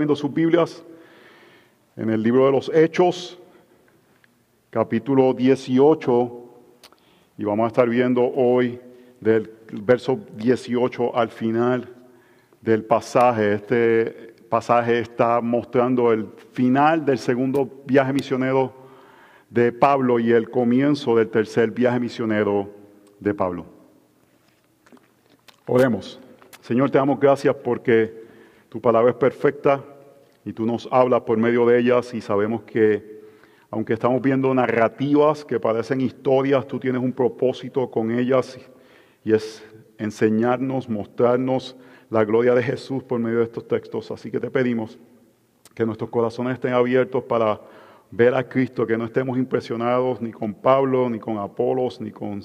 abriendo sus Biblias en el libro de los Hechos, capítulo 18, y vamos a estar viendo hoy del verso 18 al final del pasaje. Este pasaje está mostrando el final del segundo viaje misionero de Pablo y el comienzo del tercer viaje misionero de Pablo. Oremos. Señor, te damos gracias porque tu palabra es perfecta y tú nos hablas por medio de ellas y sabemos que aunque estamos viendo narrativas que parecen historias, tú tienes un propósito con ellas y es enseñarnos, mostrarnos la gloria de Jesús por medio de estos textos. Así que te pedimos que nuestros corazones estén abiertos para ver a Cristo, que no estemos impresionados ni con Pablo, ni con Apolos, ni con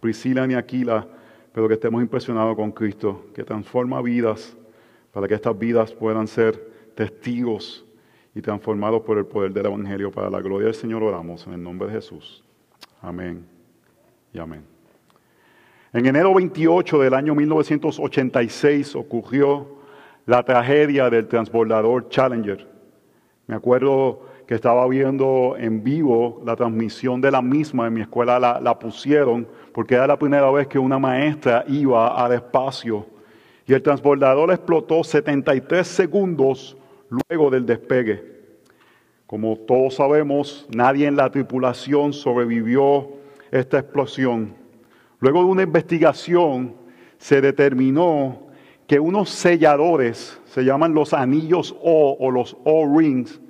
Priscila, ni Aquila, pero que estemos impresionados con Cristo, que transforma vidas para que estas vidas puedan ser testigos y transformados por el poder del Evangelio. Para la gloria del Señor oramos en el nombre de Jesús. Amén y amén. En enero 28 del año 1986 ocurrió la tragedia del transbordador Challenger. Me acuerdo que estaba viendo en vivo la transmisión de la misma, en mi escuela la, la pusieron, porque era la primera vez que una maestra iba al espacio. Y el transbordador explotó 73 segundos luego del despegue. Como todos sabemos, nadie en la tripulación sobrevivió esta explosión. Luego de una investigación se determinó que unos selladores, se llaman los anillos O o los O-rings,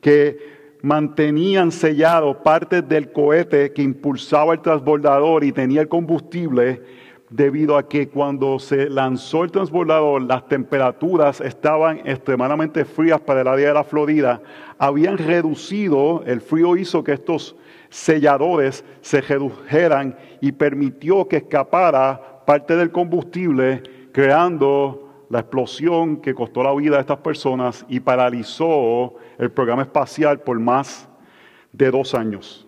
que mantenían sellado partes del cohete que impulsaba el transbordador y tenía el combustible, debido a que cuando se lanzó el transbordador las temperaturas estaban extremadamente frías para el área de la Florida, habían reducido, el frío hizo que estos selladores se redujeran y permitió que escapara parte del combustible, creando la explosión que costó la vida a estas personas y paralizó el programa espacial por más de dos años.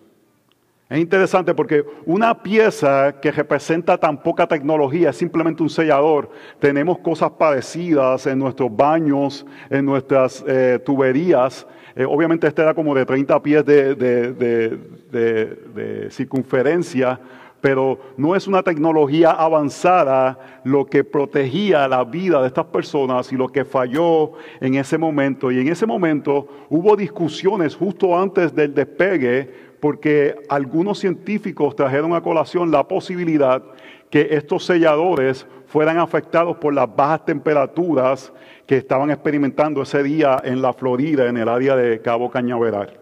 Es interesante porque una pieza que representa tan poca tecnología es simplemente un sellador. Tenemos cosas parecidas en nuestros baños, en nuestras eh, tuberías. Eh, obviamente este era como de 30 pies de, de circunferencia, pero no es una tecnología avanzada lo que protegía la vida de estas personas y lo que falló en ese momento. Y en ese momento hubo discusiones justo antes del despegue porque algunos científicos trajeron a colación la posibilidad que estos selladores fueran afectados por las bajas temperaturas que estaban experimentando ese día en la Florida, en el área de Cabo Cañaveral.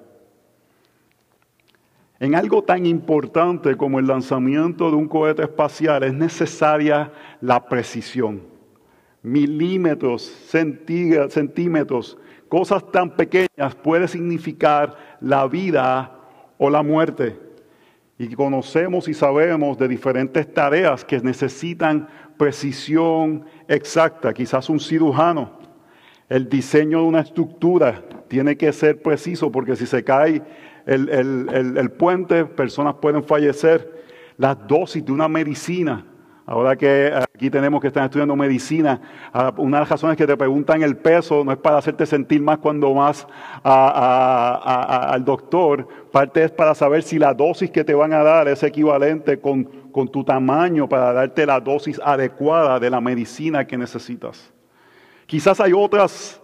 En algo tan importante como el lanzamiento de un cohete espacial es necesaria la precisión. Milímetros, centímetros, cosas tan pequeñas puede significar la vida o la muerte. Y conocemos y sabemos de diferentes tareas que necesitan precisión exacta. Quizás un cirujano, el diseño de una estructura tiene que ser preciso porque si se cae el, el puente, personas pueden fallecer. Las dosis de una medicina Ahora que aquí tenemos que estar estudiando medicina, ah, una de las razones que te preguntan el peso no es para hacerte sentir más cuando vas al doctor, parte es para saber si la dosis que te van a dar es equivalente con, con tu tamaño para darte la dosis adecuada de la medicina que necesitas. Quizás hay otras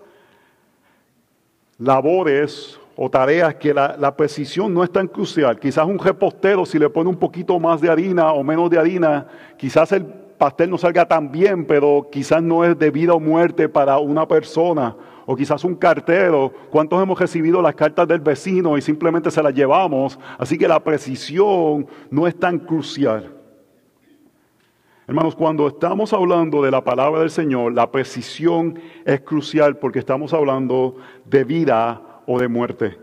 labores o tareas que la, precisión no es tan crucial. Quizás un repostero, si le pone un poquito más de harina o menos de harina, quizás el pastel no salga tan bien, pero quizás no es de vida o muerte para una persona. O quizás un cartero. ¿Cuántos hemos recibido las cartas del vecino y simplemente se las llevamos? Así que la precisión no es tan crucial. Hermanos, cuando estamos hablando de la palabra del Señor, la precisión es crucial porque estamos hablando de vida o de muerte.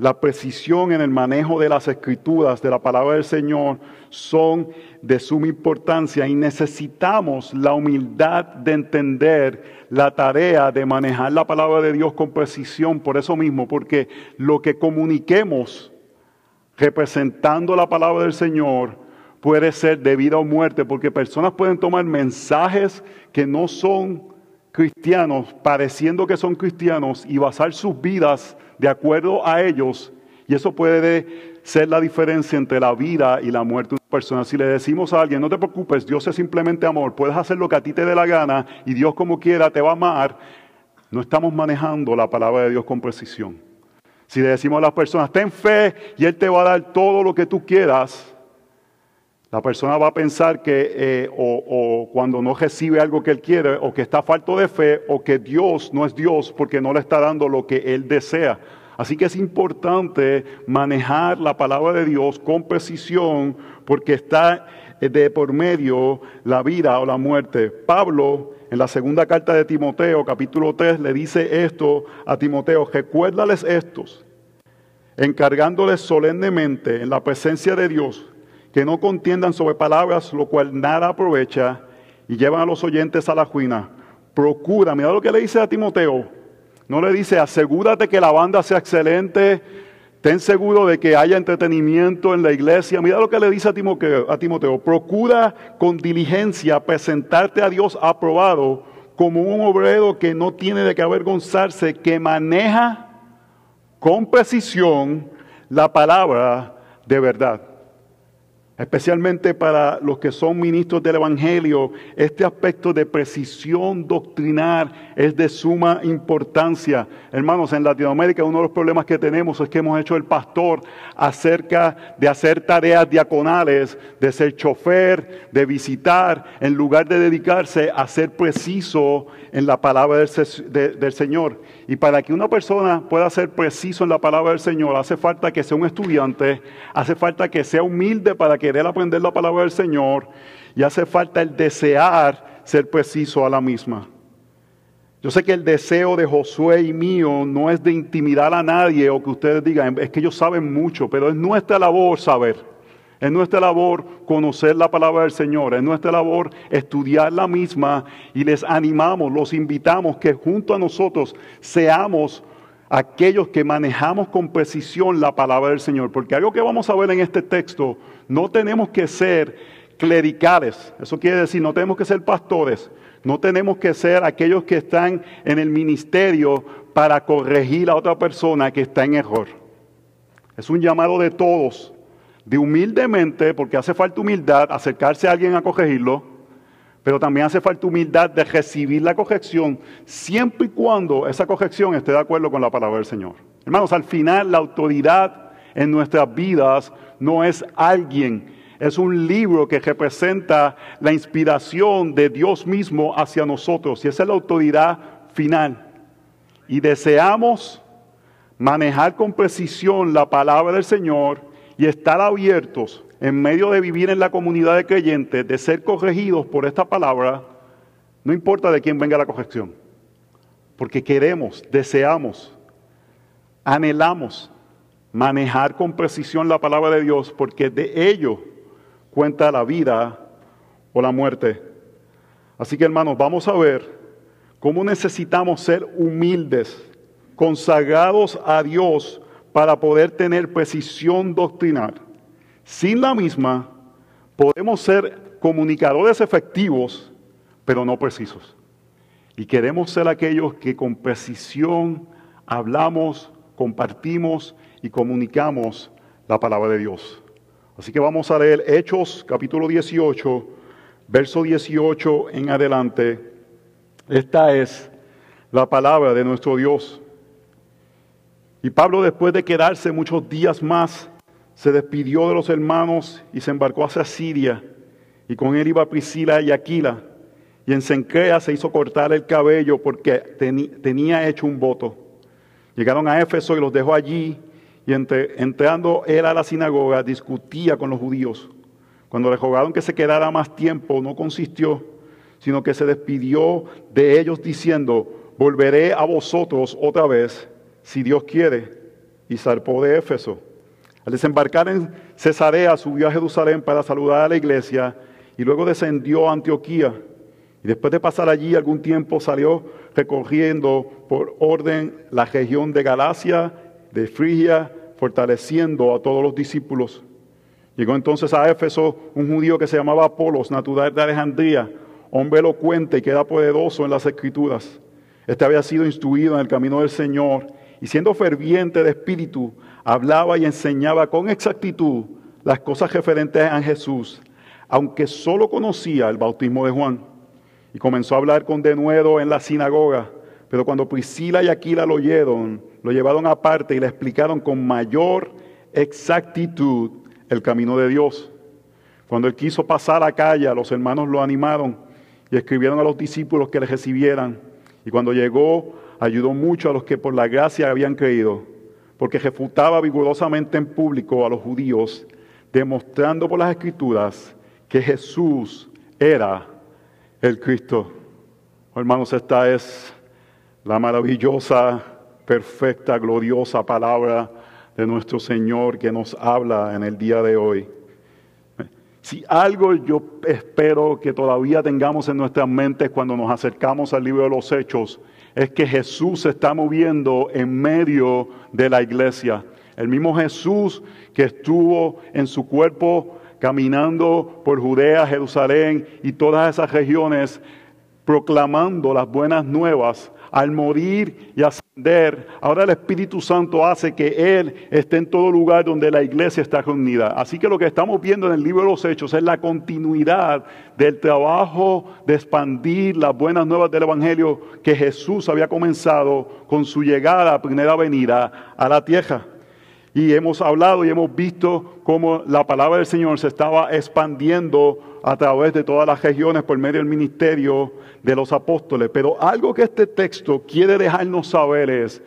La precisión en el manejo de las escrituras, de la palabra del Señor, son de suma importancia y necesitamos la humildad de entender la tarea de manejar la palabra de Dios con precisión por eso mismo, porque lo que comuniquemos representando la palabra del Señor puede ser de vida o muerte, porque personas pueden tomar mensajes que no son cristianos pareciendo que son cristianos y basar sus vidas de acuerdo a ellos. Y eso puede ser la diferencia entre la vida y la muerte de una persona. Si le decimos a alguien, no te preocupes, Dios es simplemente amor, puedes hacer lo que a ti te dé la gana y Dios como quiera te va a amar, no estamos manejando la palabra de Dios con precisión. Si le decimos a las personas, ten fe y Él te va a dar todo lo que tú quieras, la persona va a pensar que eh, o, cuando no recibe algo que él quiere, o que está falto de fe, o que Dios no es Dios porque no le está dando lo que él desea. Así que es importante manejar la palabra de Dios con precisión porque está de por medio la vida o la muerte. Pablo, en la segunda carta de Timoteo, capítulo 3, le dice esto a Timoteo, recuérdales estos, encargándoles solemnemente en la presencia de Dios que no contiendan sobre palabras, lo cual nada aprovecha, y llevan a los oyentes a la ruina. Procura, mira lo que le dice a Timoteo. No le dice, asegúrate que la banda sea excelente, ten seguro de que haya entretenimiento en la iglesia. Mira lo que le dice a Timoteo, a Timoteo. Procura con diligencia presentarte a Dios aprobado como un obrero que no tiene de qué avergonzarse, que maneja con precisión la palabra de verdad especialmente para los que son ministros del Evangelio, este aspecto de precisión doctrinal es de suma importancia. Hermanos, en Latinoamérica uno de los problemas que tenemos es que hemos hecho el pastor acerca de hacer tareas diaconales, de ser chofer, de visitar, en lugar de dedicarse a ser preciso en la palabra del, Señor. Y para que una persona pueda ser preciso en la palabra del Señor, hace falta que sea un estudiante, hace falta que sea humilde para querer aprender la palabra del Señor y hace falta el desear ser preciso a la misma. Yo sé que el deseo de Josué y mío no es de intimidar a nadie o que ustedes digan, es que ellos saben mucho, pero es nuestra labor saber. Es nuestra labor conocer la palabra del Señor, es nuestra labor estudiar la misma y les animamos, los invitamos que junto a nosotros seamos aquellos que manejamos con precisión la palabra del Señor. Porque algo que vamos a ver en este texto, no tenemos que ser clericales, eso quiere decir, no tenemos que ser pastores, no tenemos que ser aquellos que están en el ministerio para corregir a otra persona que está en error. Es un llamado de todos de humildemente, porque hace falta humildad, acercarse a alguien a corregirlo, pero también hace falta humildad de recibir la corrección, siempre y cuando esa corrección esté de acuerdo con la palabra del Señor. Hermanos, al final la autoridad en nuestras vidas no es alguien, es un libro que representa la inspiración de Dios mismo hacia nosotros, y esa es la autoridad final. Y deseamos manejar con precisión la palabra del Señor y estar abiertos en medio de vivir en la comunidad de creyentes, de ser corregidos por esta palabra, no importa de quién venga la corrección, porque queremos, deseamos, anhelamos manejar con precisión la palabra de Dios, porque de ello cuenta la vida o la muerte. Así que hermanos, vamos a ver cómo necesitamos ser humildes, consagrados a Dios, para poder tener precisión doctrinal. Sin la misma, podemos ser comunicadores efectivos, pero no precisos. Y queremos ser aquellos que con precisión hablamos, compartimos y comunicamos la palabra de Dios. Así que vamos a leer Hechos capítulo 18, verso 18 en adelante. Esta es la palabra de nuestro Dios. Y Pablo, después de quedarse muchos días más, se despidió de los hermanos y se embarcó hacia Siria. Y con él iba Priscila y Aquila. Y en Sencrea se hizo cortar el cabello porque tenía hecho un voto. Llegaron a Éfeso y los dejó allí. Y entrando él a la sinagoga, discutía con los judíos. Cuando le rogaron que se quedara más tiempo, no consistió, sino que se despidió de ellos diciendo, volveré a vosotros otra vez si Dios quiere, y zarpó de Éfeso. Al desembarcar en Cesarea, subió a Jerusalén para saludar a la iglesia y luego descendió a Antioquía. Y después de pasar allí algún tiempo salió recorriendo por orden la región de Galacia, de Frigia, fortaleciendo a todos los discípulos. Llegó entonces a Éfeso un judío que se llamaba Apolos, natural de Alejandría, hombre elocuente y que era poderoso en las escrituras. Este había sido instruido en el camino del Señor y siendo ferviente de espíritu, hablaba y enseñaba con exactitud las cosas referentes a Jesús, aunque solo conocía el bautismo de Juan. Y comenzó a hablar con denuedo en la sinagoga. Pero cuando Priscila y Aquila lo oyeron, lo llevaron aparte y le explicaron con mayor exactitud el camino de Dios. Cuando él quiso pasar a calle, los hermanos lo animaron y escribieron a los discípulos que le recibieran. Y cuando llegó, ayudó mucho a los que por la gracia habían creído, porque refutaba vigorosamente en público a los judíos, demostrando por las escrituras que Jesús era el Cristo. Hermanos, esta es la maravillosa, perfecta, gloriosa palabra de nuestro Señor que nos habla en el día de hoy. Si algo yo espero que todavía tengamos en nuestras mentes cuando nos acercamos al libro de los Hechos, es que Jesús se está moviendo en medio de la iglesia. El mismo Jesús que estuvo en su cuerpo caminando por Judea, Jerusalén y todas esas regiones, proclamando las buenas nuevas al morir y ascender, ahora el Espíritu Santo hace que Él esté en todo lugar donde la iglesia está reunida. Así que lo que estamos viendo en el libro de los Hechos es la continuidad del trabajo de expandir las buenas nuevas del Evangelio que Jesús había comenzado con su llegada primera venida a la tierra. Y hemos hablado y hemos visto cómo la palabra del Señor se estaba expandiendo a través de todas las regiones por medio del ministerio de los apóstoles. Pero algo que este texto quiere dejarnos saber es,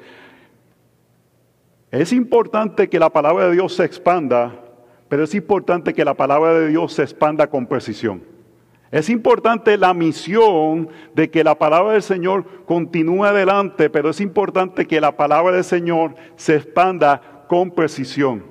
es importante que la palabra de Dios se expanda, pero es importante que la palabra de Dios se expanda con precisión. Es importante la misión de que la palabra del Señor continúe adelante, pero es importante que la palabra del Señor se expanda con precisión.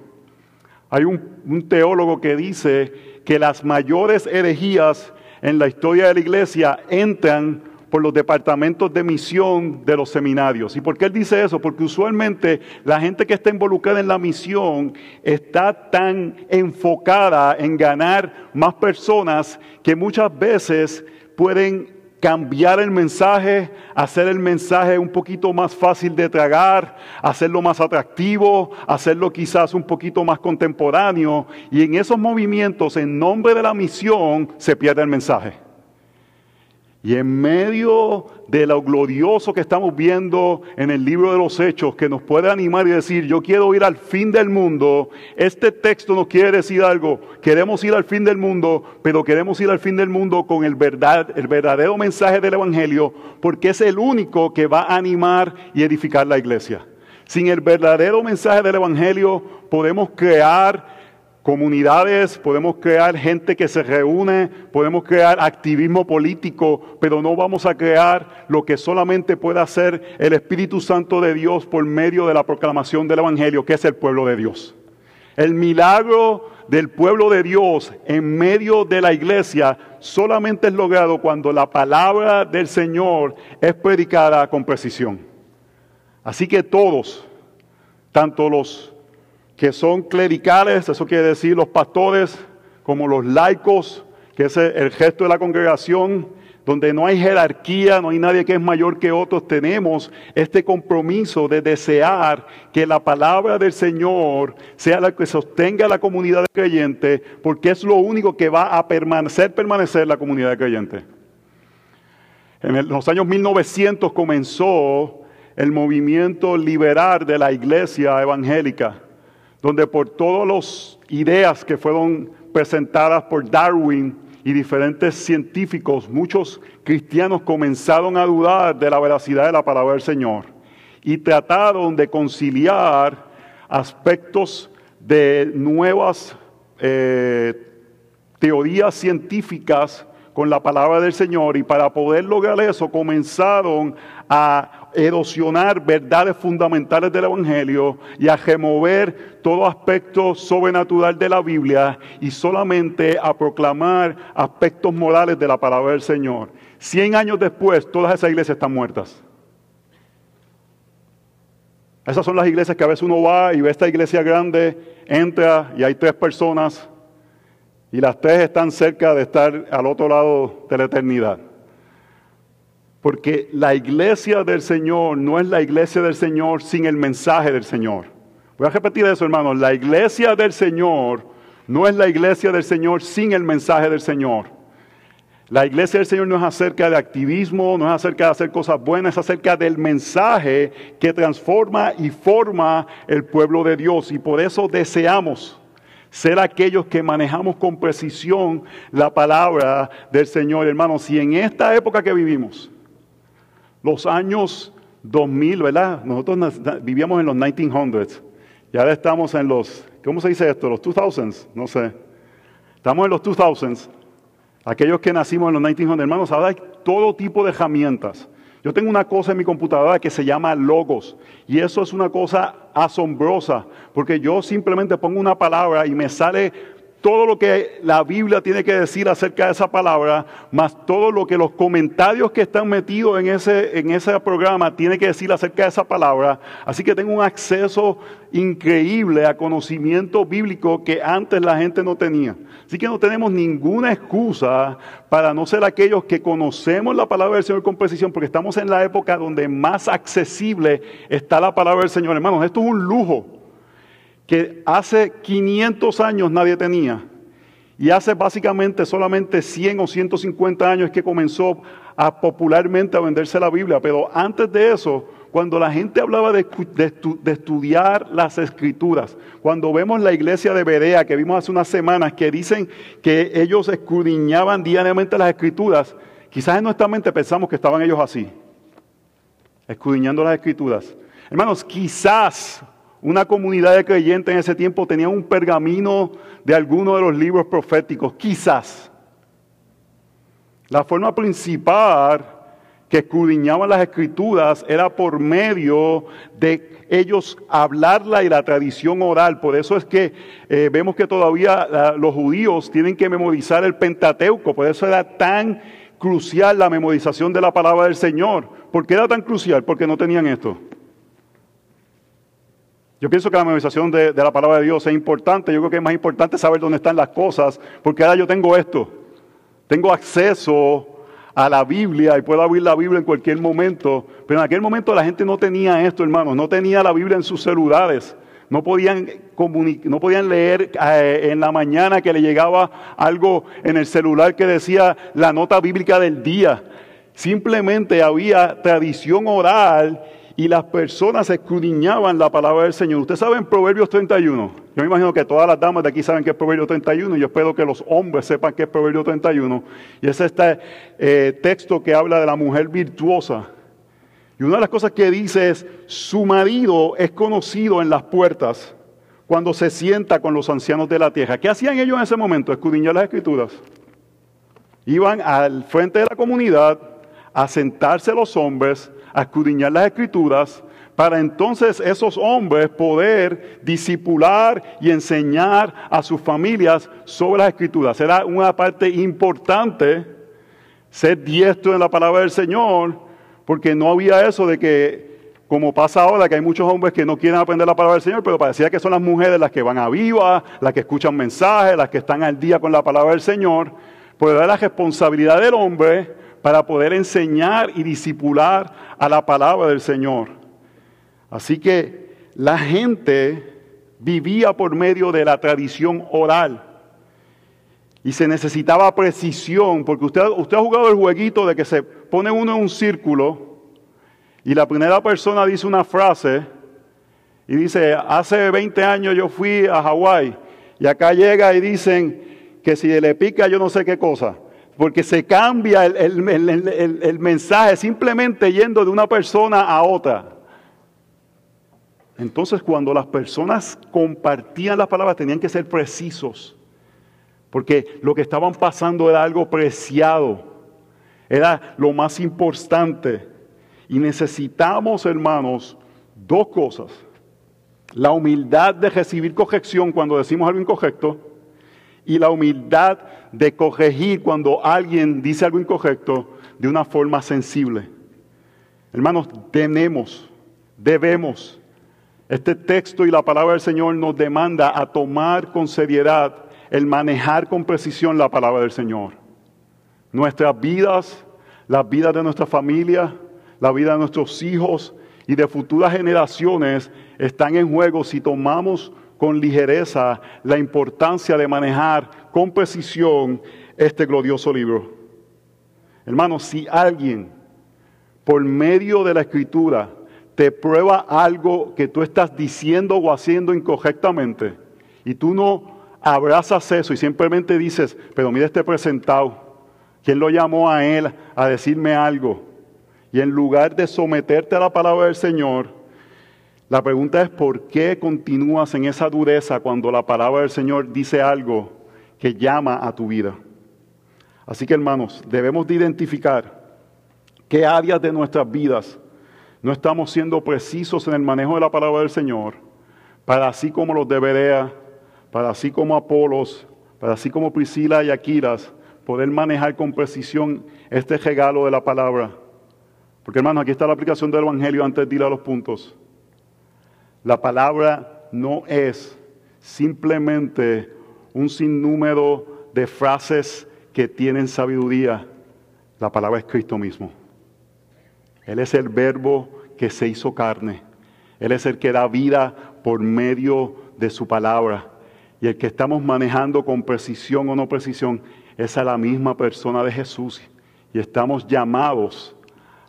Hay un, teólogo que dice que las mayores herejías en la historia de la iglesia entran por los departamentos de misión de los seminarios. ¿Y por qué él dice eso? Porque usualmente la gente que está involucrada en la misión está tan enfocada en ganar más personas que muchas veces pueden cambiar el mensaje, hacer el mensaje un poquito más fácil de tragar, hacerlo más atractivo, hacerlo quizás un poquito más contemporáneo. Y en esos movimientos, en nombre de la misión, se pierde el mensaje. Y en medio de lo glorioso que estamos viendo en el libro de los Hechos, que nos puede animar y decir, yo quiero ir al fin del mundo, este texto nos quiere decir algo, queremos ir al fin del mundo, pero queremos ir al fin del mundo con el, verdad, el verdadero mensaje del Evangelio, porque es el único que va a animar y edificar la iglesia. Sin el verdadero mensaje del Evangelio podemos crear comunidades, podemos crear gente que se reúne, podemos crear activismo político, pero no vamos a crear lo que solamente puede hacer el Espíritu Santo de Dios por medio de la proclamación del Evangelio, que es el pueblo de Dios. El milagro del pueblo de Dios en medio de la iglesia solamente es logrado cuando la palabra del Señor es predicada con precisión. Así que todos, tanto los que son clericales, eso quiere decir los pastores, como los laicos, que es el gesto de la congregación, donde no hay jerarquía, no hay nadie que es mayor que otros, tenemos este compromiso de desear que la palabra del Señor sea la que sostenga la comunidad de creyentes, porque es lo único que va a permanecer, permanecer la comunidad de creyentes. En los años 1900 comenzó el movimiento liberal de la iglesia evangélica donde por todas las ideas que fueron presentadas por Darwin y diferentes científicos, muchos cristianos comenzaron a dudar de la veracidad de la palabra del Señor y trataron de conciliar aspectos de nuevas eh, teorías científicas con la palabra del Señor y para poder lograr eso comenzaron a erosionar verdades fundamentales del Evangelio y a remover todo aspecto sobrenatural de la Biblia y solamente a proclamar aspectos morales de la palabra del Señor. Cien años después, todas esas iglesias están muertas. Esas son las iglesias que a veces uno va y ve esta iglesia grande, entra y hay tres personas Y las tres están cerca de estar al otro lado de la eternidad. Porque la iglesia del Señor no es la iglesia del Señor sin el mensaje del Señor. Voy a repetir eso, hermanos. La iglesia del Señor no es la iglesia del Señor sin el mensaje del Señor. La iglesia del Señor no es acerca de activismo, no es acerca de hacer cosas buenas, es acerca del mensaje que transforma y forma el pueblo de Dios. Y por eso deseamos ser aquellos que manejamos con precisión la palabra del Señor, hermanos. Y en esta época que vivimos, los años 2000, ¿verdad? Nosotros vivíamos en los 1900s. Ya ahora estamos en los, ¿cómo se dice esto? Los 2000s, no sé. Estamos en los 2000s. Aquellos que nacimos en los 1900, hermanos, ahora hay todo tipo de herramientas. Yo tengo una cosa en mi computadora que se llama logos y eso es una cosa asombrosa porque yo simplemente pongo una palabra y me sale todo lo que la Biblia tiene que decir acerca de esa palabra, más todo lo que los comentarios que están metidos en ese, en ese programa tienen que decir acerca de esa palabra. Así que tengo un acceso increíble a conocimiento bíblico que antes la gente no tenía. Así que no tenemos ninguna excusa para no ser aquellos que conocemos la palabra del Señor con precisión, porque estamos en la época donde más accesible está la palabra del Señor. Hermanos, esto es un lujo que hace 500 años nadie tenía. Y hace básicamente solamente 100 o 150 años que comenzó a popularmente a venderse la Biblia. Pero antes de eso, cuando la gente hablaba de, estudiar las escrituras, cuando vemos la iglesia de Berea que vimos hace unas semanas, que dicen que ellos escudriñaban diariamente las escrituras, quizás en nuestra mente pensamos que estaban ellos así, escudriñando las escrituras. Hermanos, quizás una comunidad de creyentes en ese tiempo tenía un pergamino de alguno de los libros proféticos, quizás. La forma principal que escudriñaban las escrituras era por medio de ellos hablarla y la tradición oral. Por eso es que eh, vemos que todavía los judíos tienen que memorizar el Pentateuco. Por eso era tan crucial la memorización de la palabra del Señor. ¿Por qué era tan crucial? Porque no tenían esto. Yo pienso que la memorización de, la palabra de Dios es importante. Yo creo que es más importante saber dónde están las cosas, porque ahora yo tengo esto. Tengo acceso a la Biblia y puedo abrir la Biblia en cualquier momento. Pero en aquel momento la gente no tenía esto, hermanos. No tenía la Biblia en sus celulares. No podían, no podían leer eh, en la mañana que le llegaba algo en el celular que decía la nota bíblica del día. Simplemente había tradición oral y las personas escudriñaban la palabra del Señor. Usted sabe en Proverbios 31. Yo me imagino que todas las damas de aquí saben que es Proverbios 31 y yo espero que los hombres sepan que es Proverbios 31. Y es este eh, texto que habla de la mujer virtuosa. Y una de las cosas que dice es, su marido es conocido en las puertas cuando se sienta con los ancianos de la tierra. ¿Qué hacían ellos en ese momento? Escudriñar las escrituras. Iban al frente de la comunidad a sentarse los hombres a escudriñar las escrituras para entonces esos hombres poder disipular y enseñar a sus familias sobre las escrituras. Era una parte importante ser diestro en la palabra del Señor, porque no había eso de que, como pasa ahora, que hay muchos hombres que no quieren aprender la palabra del Señor, pero parecía que son las mujeres las que van a viva, las que escuchan mensajes, las que están al día con la palabra del Señor. Pues era la responsabilidad del hombre para poder enseñar y disipular a la palabra del Señor. Así que la gente vivía por medio de la tradición oral. Y se necesitaba precisión, porque usted, usted ha jugado el jueguito de que se pone uno en un círculo y la primera persona dice una frase y dice, hace 20 años yo fui a Hawái y acá llega y dicen que si le pica yo no sé qué cosa porque se cambia el, mensaje simplemente yendo de una persona a otra. Entonces cuando las personas compartían las palabras tenían que ser precisos, porque lo que estaban pasando era algo preciado, era lo más importante. Y necesitamos, hermanos, dos cosas. La humildad de recibir corrección cuando decimos algo incorrecto y la humildad de corregir cuando alguien dice algo incorrecto de una forma sensible. Hermanos, tenemos, debemos. Este texto y la palabra del Señor nos demanda a tomar con seriedad el manejar con precisión la palabra del Señor. Nuestras vidas, las vidas de nuestra familia, la vida de nuestros hijos y de futuras generaciones están en juego si tomamos con ligereza la importancia de manejar con precisión este glorioso libro. Hermanos, si alguien por medio de la escritura te prueba algo que tú estás diciendo o haciendo incorrectamente y tú no abrazas eso y simplemente dices, pero mira este presentado, ¿quién lo llamó a él a decirme algo? Y en lugar de someterte a la palabra del Señor, la pregunta es ¿por qué continúas en esa dureza cuando la palabra del Señor dice algo que llama a tu vida? Así que hermanos, debemos de identificar qué áreas de nuestras vidas no estamos siendo precisos en el manejo de la palabra del Señor, para así como los de Berea, para así como Apolos, para así como Priscila y Aquilas, poder manejar con precisión este regalo de la palabra. Porque hermanos, aquí está la aplicación del Evangelio antes de ir a los puntos. La palabra no es simplemente un sinnúmero de frases que tienen sabiduría. La palabra es Cristo mismo. Él es el verbo que se hizo carne. Él es el que da vida por medio de su palabra. Y el que estamos manejando con precisión o no precisión es a la misma persona de Jesús. Y estamos llamados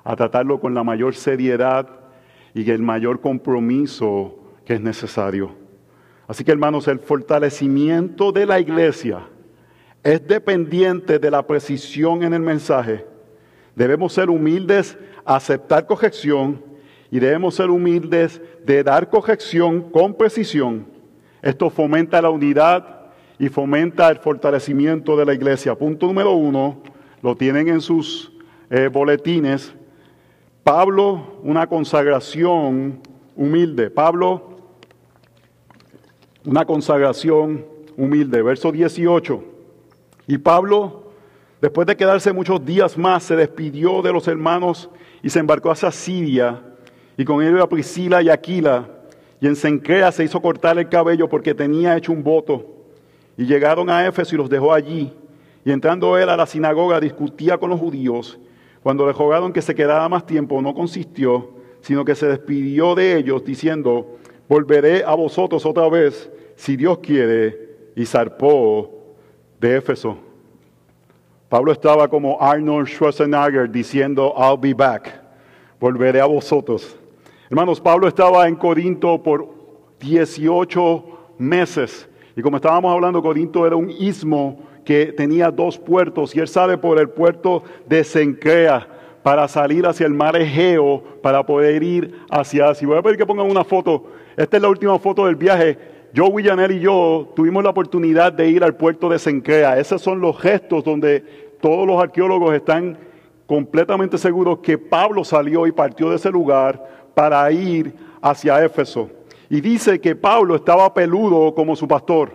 a tratarlo con la mayor seriedad y el mayor compromiso que es necesario. Así que hermanos, el fortalecimiento de la iglesia es dependiente de la precisión en el mensaje. Debemos ser humildes aceptar corrección y debemos ser humildes de dar corrección con precisión. Esto fomenta la unidad y fomenta el fortalecimiento de la iglesia. Punto número uno, lo tienen en sus eh, boletines. Pablo, una consagración humilde. Pablo, una consagración humilde. Verso 18. Y Pablo, después de quedarse muchos días más, se despidió de los hermanos y se embarcó hacia Siria, y con él a Priscila y Aquila, y en Sencrea se hizo cortar el cabello porque tenía hecho un voto. Y llegaron a Éfeso y los dejó allí. Y entrando él a la sinagoga discutía con los judíos. Cuando le rogaron que se quedara más tiempo, no consistió, sino que se despidió de ellos diciendo, volveré a vosotros otra vez, si Dios quiere, y zarpó de Éfeso. Pablo estaba como Arnold Schwarzenegger diciendo, I'll be back, volveré a vosotros. Hermanos, Pablo estaba en Corinto por 18 meses. Y como estábamos hablando, Corinto era un istmo que tenía dos puertos y él sale por el puerto de Sencrea para salir hacia el mar Egeo para poder ir hacia Asia. Voy a pedir que pongan una foto. Esta es la última foto del viaje. Yo, Willianer y yo tuvimos la oportunidad de ir al puerto de Sencrea. Esos son los gestos donde todos los arqueólogos están completamente seguros que Pablo salió y partió de ese lugar para ir hacia Éfeso. Y dice que Pablo estaba peludo como su pastor.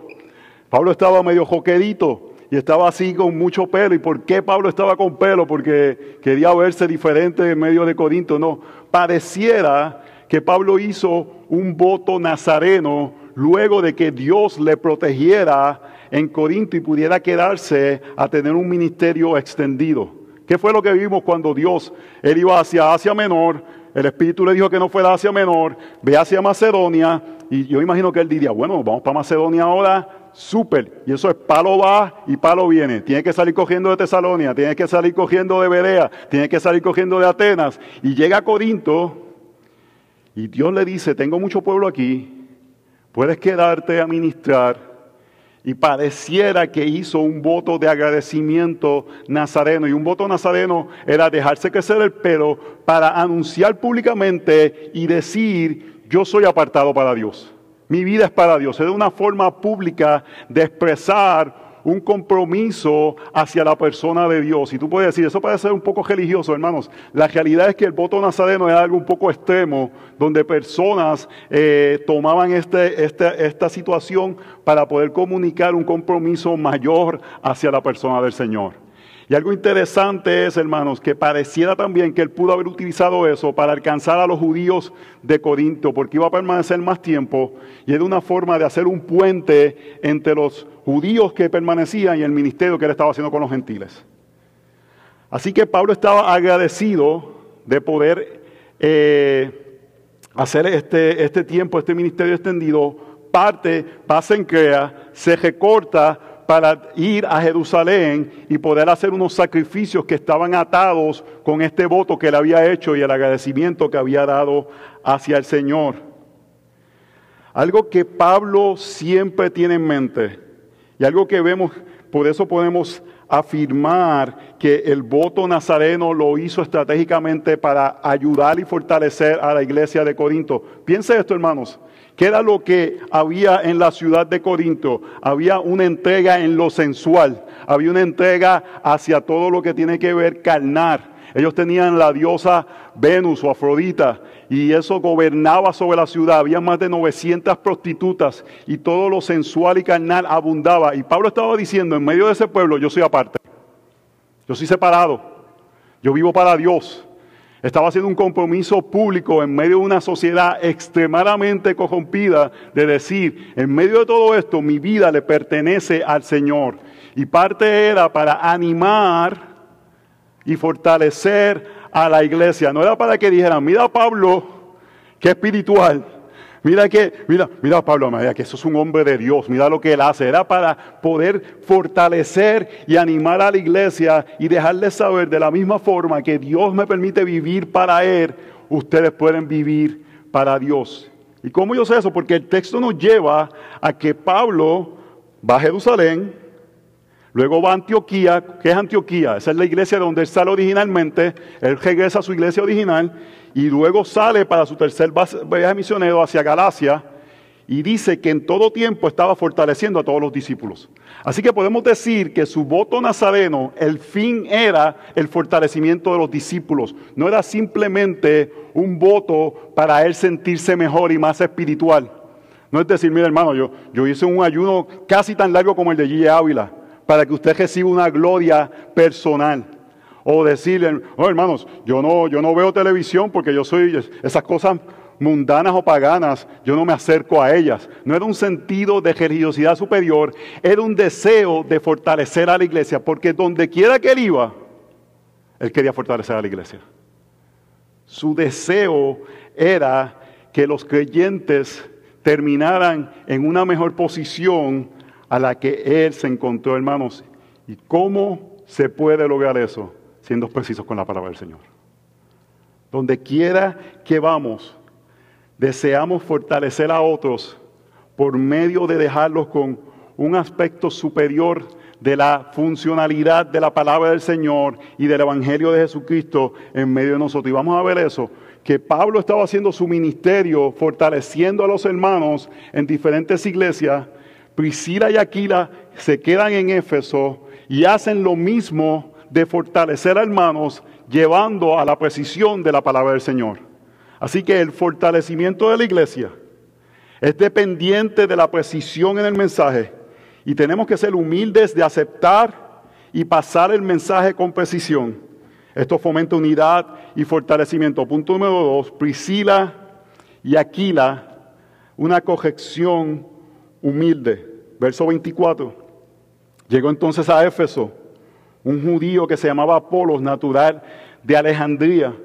Pablo estaba medio joquedito y estaba así con mucho pelo. ¿Y por qué Pablo estaba con pelo? Porque quería verse diferente en medio de Corinto. No, pareciera que Pablo hizo un voto nazareno luego de que Dios le protegiera en Corinto y pudiera quedarse a tener un ministerio extendido. ¿Qué fue lo que vimos cuando Dios, él iba hacia Asia Menor, el Espíritu le dijo que no fuera Asia Menor, ve hacia Macedonia, y yo imagino que él diría, bueno, vamos para Macedonia ahora, súper, y eso es palo va y palo viene, tiene que salir cogiendo de Tesalonia, tiene que salir cogiendo de Berea, tiene que salir cogiendo de Atenas, y llega a Corinto, y Dios le dice, tengo mucho pueblo aquí, puedes quedarte a ministrar, y pareciera que hizo un voto de agradecimiento nazareno. Y un voto nazareno era dejarse crecer el pelo para anunciar públicamente y decir, yo soy apartado para Dios. Mi vida es para Dios. Es una forma pública de expresar un compromiso hacia la persona de Dios. Y tú puedes decir, eso puede ser un poco religioso, hermanos. La realidad es que el voto nazareno es algo un poco extremo, donde personas eh, tomaban este, este, esta situación para poder comunicar un compromiso mayor hacia la persona del Señor. Y algo interesante es, hermanos, que pareciera también que él pudo haber utilizado eso para alcanzar a los judíos de Corinto, porque iba a permanecer más tiempo y era una forma de hacer un puente entre los judíos que permanecían y el ministerio que él estaba haciendo con los gentiles. Así que Pablo estaba agradecido de poder eh, hacer este, este tiempo, este ministerio extendido. Parte, pasa en Crea, se recorta para ir a Jerusalén y poder hacer unos sacrificios que estaban atados con este voto que él había hecho y el agradecimiento que había dado hacia el Señor. Algo que Pablo siempre tiene en mente y algo que vemos, por eso podemos afirmar que el voto nazareno lo hizo estratégicamente para ayudar y fortalecer a la iglesia de Corinto. Piense esto, hermanos. ¿Qué era lo que había en la ciudad de Corinto? Había una entrega en lo sensual, había una entrega hacia todo lo que tiene que ver carnar. Ellos tenían la diosa Venus o Afrodita y eso gobernaba sobre la ciudad. Había más de 900 prostitutas y todo lo sensual y carnal abundaba. Y Pablo estaba diciendo, en medio de ese pueblo yo soy aparte. Yo soy separado. Yo vivo para Dios. Estaba haciendo un compromiso público en medio de una sociedad extremadamente corrompida de decir, en medio de todo esto, mi vida le pertenece al Señor. Y parte era para animar y fortalecer a la iglesia. No era para que dijeran, mira Pablo, que espiritual. Mira que, mira, mira Pablo, mira que eso es un hombre de Dios, mira lo que él hace. Era para poder fortalecer y animar a la iglesia y dejarles saber de la misma forma que Dios me permite vivir para Él, ustedes pueden vivir para Dios. ¿Y cómo yo sé eso? Porque el texto nos lleva a que Pablo va a Jerusalén, luego va a Antioquía. ¿Qué es Antioquía? Esa es la iglesia donde él sale originalmente, él regresa a su iglesia original y luego sale para su tercer viaje misionero hacia Galacia y dice que en todo tiempo estaba fortaleciendo a todos los discípulos. Así que podemos decir que su voto nazareno, el fin era el fortalecimiento de los discípulos. No era simplemente un voto para él sentirse mejor y más espiritual. No es decir, mira hermano, yo, yo hice un ayuno casi tan largo como el de G. Ávila, para que usted reciba una gloria personal. O decirle, oh, hermanos, yo no, yo no veo televisión porque yo soy esas cosas mundanas o paganas, yo no me acerco a ellas. No era un sentido de religiosidad superior, era un deseo de fortalecer a la iglesia, porque donde quiera que él iba, él quería fortalecer a la iglesia. Su deseo era que los creyentes terminaran en una mejor posición a la que él se encontró, hermanos. ¿Y cómo se puede lograr eso? siendo precisos con la palabra del Señor. Donde quiera que vamos, deseamos fortalecer a otros por medio de dejarlos con un aspecto superior de la funcionalidad de la palabra del Señor y del Evangelio de Jesucristo en medio de nosotros. Y vamos a ver eso, que Pablo estaba haciendo su ministerio, fortaleciendo a los hermanos en diferentes iglesias. Priscila y Aquila se quedan en Éfeso y hacen lo mismo de fortalecer a hermanos llevando a la precisión de la palabra del Señor. Así que el fortalecimiento de la iglesia es dependiente de la precisión en el mensaje y tenemos que ser humildes de aceptar y pasar el mensaje con precisión. Esto fomenta unidad y fortalecimiento. Punto número dos, Priscila y Aquila, una corrección humilde. Verso 24. Llegó entonces a Éfeso un judío que se llamaba Apolos, natural de Alejandría,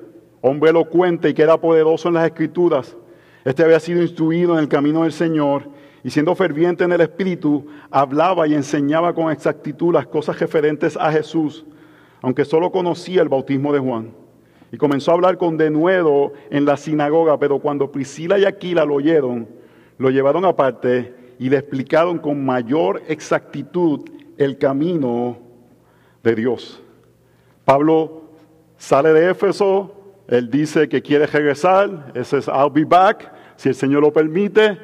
hombre elocuente y que era poderoso en las escrituras. Este había sido instruido en el camino del Señor y siendo ferviente en el Espíritu, hablaba y enseñaba con exactitud las cosas referentes a Jesús, aunque solo conocía el bautismo de Juan. Y comenzó a hablar con denuedo en la sinagoga, pero cuando Priscila y Aquila lo oyeron, lo llevaron aparte y le explicaron con mayor exactitud el camino de Dios. Pablo sale de Éfeso, él dice que quiere regresar, ese es I'll be back, si el Señor lo permite.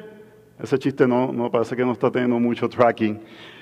Ese chiste no, no parece que no está teniendo mucho tracking.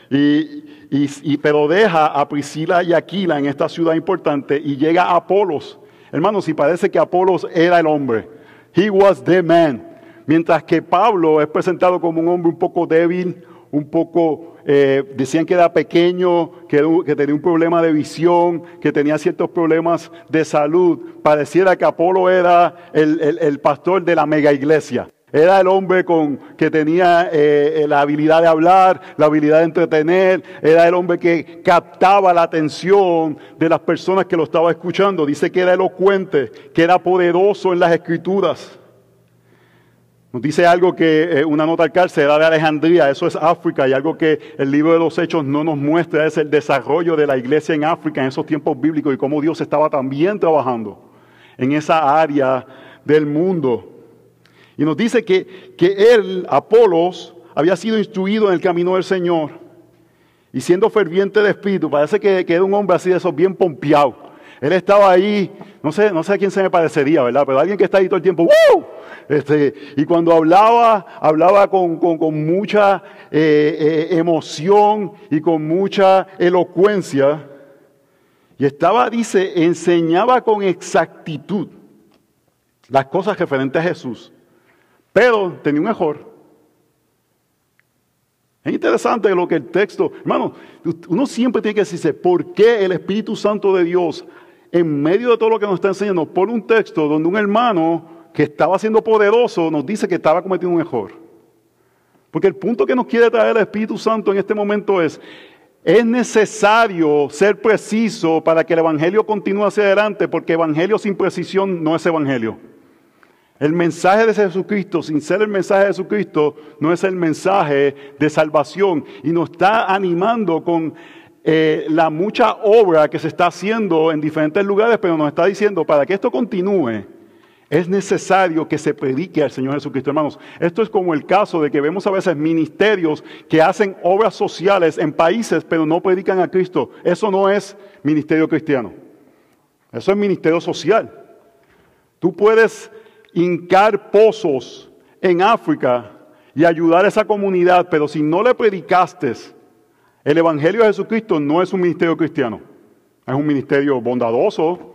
Y, y, pero deja a Priscila y Aquila en esta ciudad importante y llega a Apolos. Hermanos, y parece que Apolos era el hombre. He was the man. Mientras que Pablo es presentado como un hombre un poco débil, un poco eh, decían que era pequeño, que, que, tenía un problema de visión, que tenía ciertos problemas de salud. Pareciera que Apolo era el, pastor de la mega iglesia. Era el hombre con, que tenía eh, la habilidad de hablar, la habilidad de entretener, era el hombre que captaba la atención de las personas que lo estaban escuchando. Dice que era elocuente, que era poderoso en las escrituras. Nos dice algo que eh, una nota al cárcel era de Alejandría, eso es África, y algo que el libro de los Hechos no nos muestra es el desarrollo de la iglesia en África en esos tiempos bíblicos y cómo Dios estaba también trabajando en esa área del mundo. Y nos dice que, que él, Apolos, había sido instruido en el camino del Señor. Y siendo ferviente de espíritu, parece que, que era un hombre así de esos bien pompeado. Él estaba ahí, no sé, no sé a quién se me parecería, ¿verdad? Pero alguien que está ahí todo el tiempo, ¡Woo! Este, y cuando hablaba, hablaba con, mucha eh, eh, emoción y con mucha elocuencia. Y estaba, dice, enseñaba con exactitud las cosas referentes a Jesús. Pero tenía un error. Es interesante lo que el texto, hermano, uno siempre tiene que decirse, ¿por qué el Espíritu Santo de Dios, en medio de todo lo que nos está enseñando, pone un texto donde un hermano que estaba siendo poderoso nos dice que estaba cometiendo un error? Porque el punto que nos quiere traer el Espíritu Santo en este momento es, es necesario ser preciso para que el Evangelio continúe hacia adelante, porque Evangelio sin precisión no es Evangelio. El mensaje de Jesucristo, sin ser el mensaje de Jesucristo, no es el mensaje de salvación. Y nos está animando con eh, la mucha obra que se está haciendo en diferentes lugares, pero nos está diciendo, para que esto continúe, es necesario que se predique al Señor Jesucristo, hermanos. Esto es como el caso de que vemos a veces ministerios que hacen obras sociales en países, pero no predican a Cristo. Eso no es ministerio cristiano. Eso es ministerio social. Tú puedes hincar pozos en África y ayudar a esa comunidad, pero si no le predicaste el Evangelio de Jesucristo, no es un ministerio cristiano. Es un ministerio bondadoso,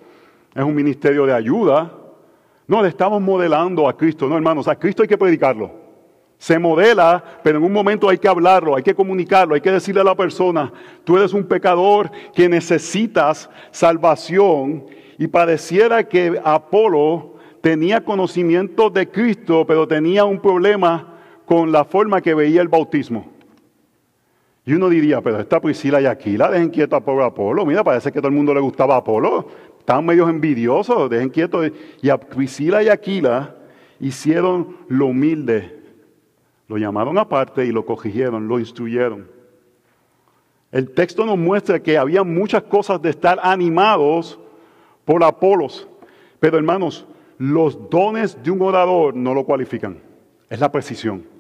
es un ministerio de ayuda. No, le estamos modelando a Cristo, no hermanos, a Cristo hay que predicarlo. Se modela, pero en un momento hay que hablarlo, hay que comunicarlo, hay que decirle a la persona, tú eres un pecador que necesitas salvación y pareciera que Apolo tenía conocimiento de Cristo, pero tenía un problema con la forma que veía el bautismo. Y uno diría, pero esta Priscila y Aquila, dejen quieto a pobre Apolo. Mira, parece que a todo el mundo le gustaba Apolo. Estaban medio envidiosos, dejen quieto. Y a Priscila y Aquila hicieron lo humilde. Lo llamaron aparte y lo corrigieron, lo instruyeron. El texto nos muestra que había muchas cosas de estar animados por Apolos. Pero hermanos, los dones de un orador no lo cualifican, es la precisión.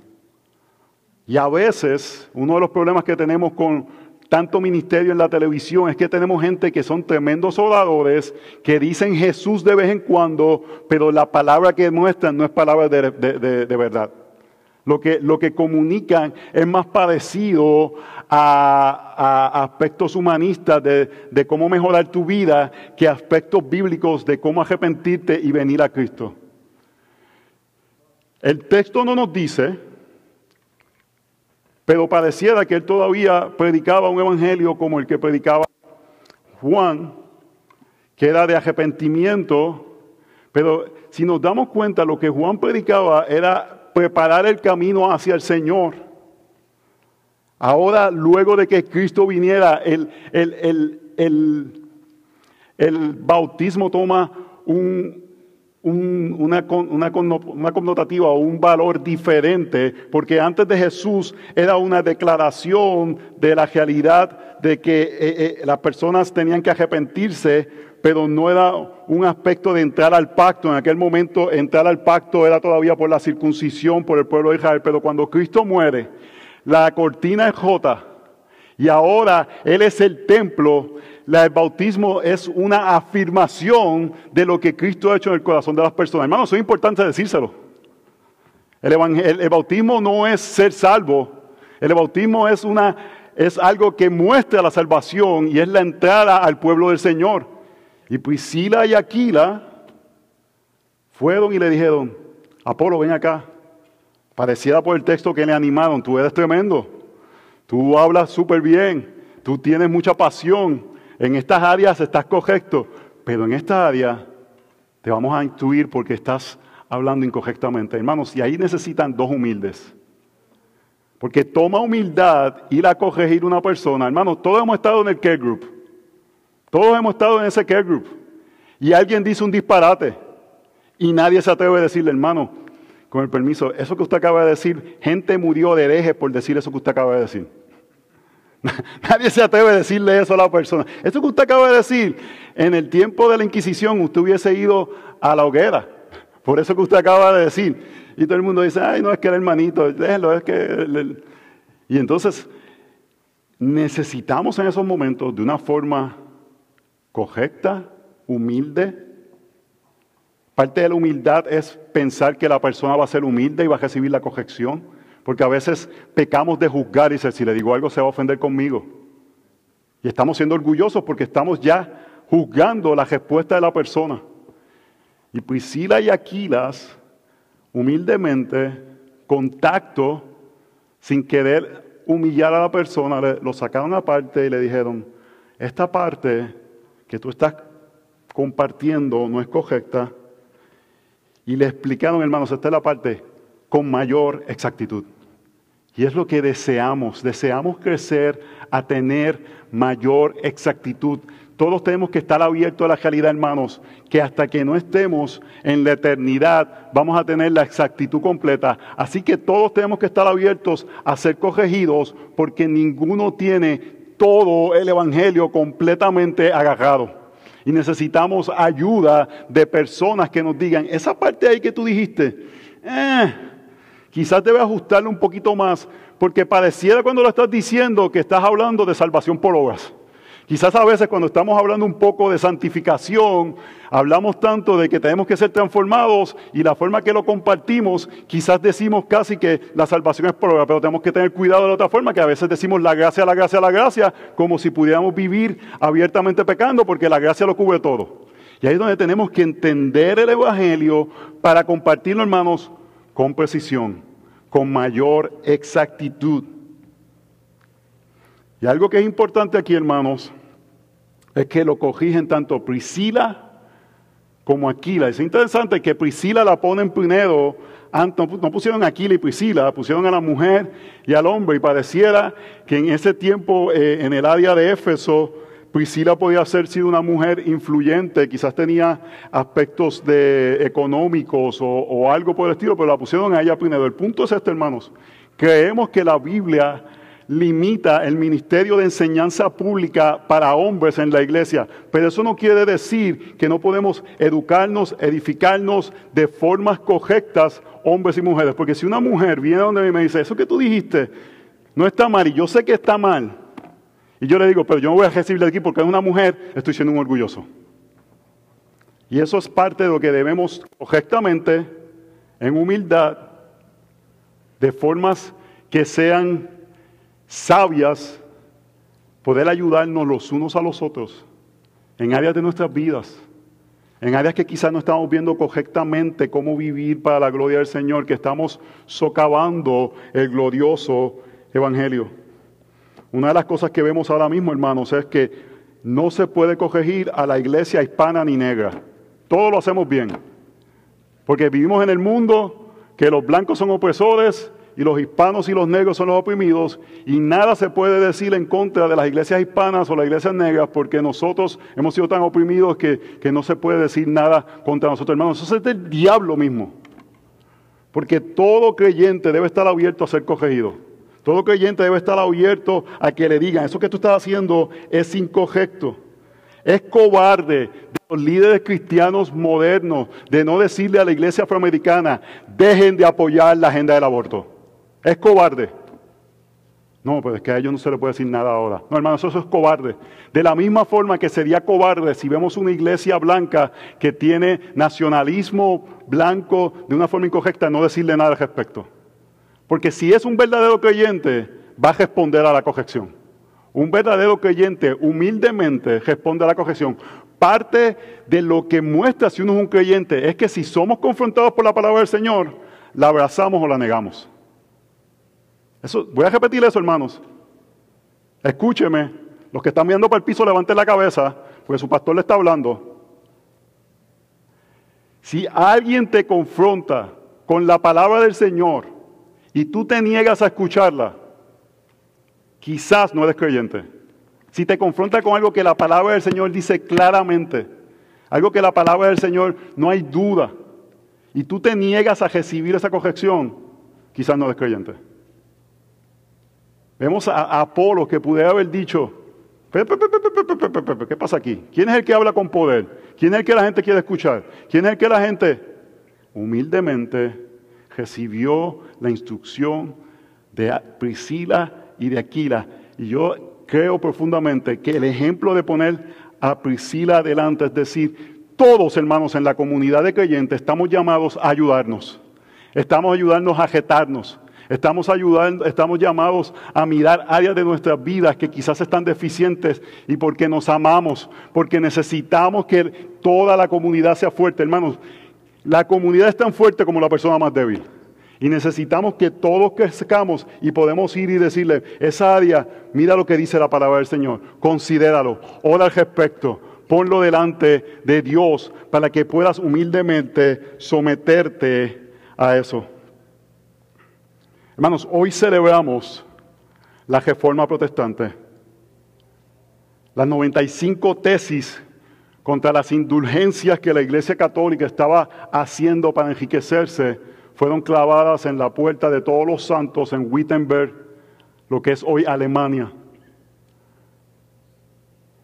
Y a veces uno de los problemas que tenemos con tanto ministerio en la televisión es que tenemos gente que son tremendos oradores, que dicen Jesús de vez en cuando, pero la palabra que muestran no es palabra de, de verdad. Lo que, lo que comunican es más parecido a, aspectos humanistas de, de, cómo mejorar tu vida que aspectos bíblicos de cómo arrepentirte y venir a Cristo. El texto no nos dice, pero pareciera que él todavía predicaba un evangelio como el que predicaba Juan, que era de arrepentimiento, pero si nos damos cuenta, lo que Juan predicaba era preparar el camino hacia el Señor. Ahora, luego de que Cristo viniera, el, el, bautismo toma un, una, una, connotativa o un valor diferente, porque antes de Jesús era una declaración de la realidad de que eh, eh, las personas tenían que arrepentirse pero no era un aspecto de entrar al pacto. En aquel momento entrar al pacto era todavía por la circuncisión, por el pueblo de Israel, pero cuando Cristo muere, la cortina es jota y ahora Él es el templo. El bautismo es una afirmación de lo que Cristo ha hecho en el corazón de las personas. Hermanos, es importante decírselo. El, el bautismo no es ser salvo. El bautismo es, una, es algo que muestra la salvación y es la entrada al pueblo del Señor. Y Priscila y Aquila fueron y le dijeron, Apolo, ven acá. Pareciera por el texto que le animaron, tú eres tremendo. Tú hablas súper bien, tú tienes mucha pasión, en estas áreas estás correcto, pero en esta área te vamos a instruir porque estás hablando incorrectamente. Hermanos, y ahí necesitan dos humildes. Porque toma humildad ir a corregir una persona. Hermanos, todos hemos estado en el care group. Todos hemos estado en ese care group. Y alguien dice un disparate. Y nadie se atreve a decirle, hermano, con el permiso, eso que usted acaba de decir, gente murió de hereje por decir eso que usted acaba de decir. Nadie se atreve a decirle eso a la persona. Eso que usted acaba de decir, en el tiempo de la Inquisición usted hubiese ido a la hoguera. Por eso que usted acaba de decir. Y todo el mundo dice, ay, no es que el hermanito, déjelo, es que... Y entonces necesitamos en esos momentos de una forma correcta, humilde. Parte de la humildad es pensar que la persona va a ser humilde y va a recibir la corrección. Porque a veces pecamos de juzgar y decir, si le digo algo se va a ofender conmigo. Y estamos siendo orgullosos porque estamos ya juzgando la respuesta de la persona. Y Priscila y Aquilas, humildemente, contacto, sin querer humillar a la persona, lo sacaron aparte y le dijeron, esta parte que tú estás compartiendo no es correcta. Y le explicaron, hermanos, esta es la parte con mayor exactitud. Y es lo que deseamos, deseamos crecer a tener mayor exactitud. Todos tenemos que estar abiertos a la realidad, hermanos, que hasta que no estemos en la eternidad vamos a tener la exactitud completa. Así que todos tenemos que estar abiertos a ser corregidos porque ninguno tiene todo el Evangelio completamente agarrado. Y necesitamos ayuda de personas que nos digan, esa parte ahí que tú dijiste, eh, Quizás debe ajustarlo un poquito más, porque pareciera cuando lo estás diciendo que estás hablando de salvación por obras. Quizás a veces cuando estamos hablando un poco de santificación, hablamos tanto de que tenemos que ser transformados y la forma que lo compartimos, quizás decimos casi que la salvación es obra, pero tenemos que tener cuidado de la otra forma, que a veces decimos la gracia, la gracia, la gracia, como si pudiéramos vivir abiertamente pecando, porque la gracia lo cubre todo. Y ahí es donde tenemos que entender el Evangelio para compartirlo, hermanos, con precisión, con mayor exactitud. Y algo que es importante aquí, hermanos, es que lo corrigen tanto Priscila como Aquila. Es interesante que Priscila la ponen primero, no pusieron Aquila y Priscila, pusieron a la mujer y al hombre, y pareciera que en ese tiempo, eh, en el área de Éfeso, Priscila podía ser sido una mujer influyente, quizás tenía aspectos de económicos o, algo por el estilo, pero la pusieron a ella primero. El punto es este, hermanos. Creemos que la Biblia limita el ministerio de enseñanza pública para hombres en la iglesia, pero eso no quiere decir que no podemos educarnos, edificarnos de formas correctas, hombres y mujeres, porque si una mujer viene donde mí y me dice, eso que tú dijiste no está mal y yo sé que está mal, y yo le digo, pero yo no voy a recibirle aquí porque es una mujer, estoy siendo un orgulloso. Y eso es parte de lo que debemos correctamente, en humildad, de formas que sean sabias, poder ayudarnos los unos a los otros en áreas de nuestras vidas, en áreas que quizás no estamos viendo correctamente cómo vivir para la gloria del Señor, que estamos socavando el glorioso Evangelio. Una de las cosas que vemos ahora mismo, hermanos, es que no se puede corregir a la iglesia hispana ni negra. Todo lo hacemos bien. Porque vivimos en el mundo que los blancos son opresores y los hispanos y los negros son los oprimidos y nada se puede decir en contra de las iglesias hispanas o las iglesias negras porque nosotros hemos sido tan oprimidos que, que no se puede decir nada contra nosotros, hermanos. Eso es del diablo mismo. Porque todo creyente debe estar abierto a ser corregido. Todo creyente debe estar abierto a que le digan, eso que tú estás haciendo es incorrecto. Es cobarde de los líderes cristianos modernos de no decirle a la iglesia afroamericana, dejen de apoyar la agenda del aborto. Es cobarde. No, pues es que a ellos no se les puede decir nada ahora. No, hermanos, eso es cobarde. De la misma forma que sería cobarde si vemos una iglesia blanca que tiene nacionalismo blanco de una forma incorrecta, no decirle nada al respecto. Porque si es un verdadero creyente, va a responder a la corrección. Un verdadero creyente humildemente responde a la corrección. Parte de lo que muestra si uno es un creyente es que si somos confrontados por la palabra del Señor, la abrazamos o la negamos. Voy a repetir eso, hermanos. escúcheme, los que están mirando para el piso levanten la cabeza, porque su pastor le está hablando. Si alguien te confronta con la palabra del Señor y tú te niegas a escucharla, quizás no eres creyente. Si te confronta con algo que la palabra del Señor dice claramente, algo que la palabra del Señor no hay duda, y tú te niegas a recibir esa corrección, quizás no eres creyente. Vemos a, Apolo que pudiera haber dicho, ¿qué pasa aquí? ¿Quién es el que habla con poder? ¿Quién es el que la gente quiere escuchar? ¿Quién es el que la gente humildemente recibió la instrucción de Priscila y de Aquila? Y yo creo profundamente que el ejemplo de poner a Priscila adelante, es decir, todos hermanos en la comunidad de creyentes estamos llamados a ayudarnos. Estamos ayudarnos a jetarnos. Estamos ayudando, estamos llamados a mirar áreas de nuestras vidas que quizás están deficientes y porque nos amamos, porque necesitamos que toda la comunidad sea fuerte, hermanos. La comunidad es tan fuerte como la persona más débil. Y necesitamos que todos crezcamos y podemos ir y decirle, esa área, mira lo que dice la palabra del Señor, considéralo, ora al respecto, ponlo delante de Dios para que puedas humildemente someterte a eso. Hermanos, hoy celebramos la reforma protestante. Las 95 tesis contra las indulgencias que la Iglesia Católica estaba haciendo para enriquecerse fueron clavadas en la puerta de todos los santos en Wittenberg, lo que es hoy Alemania.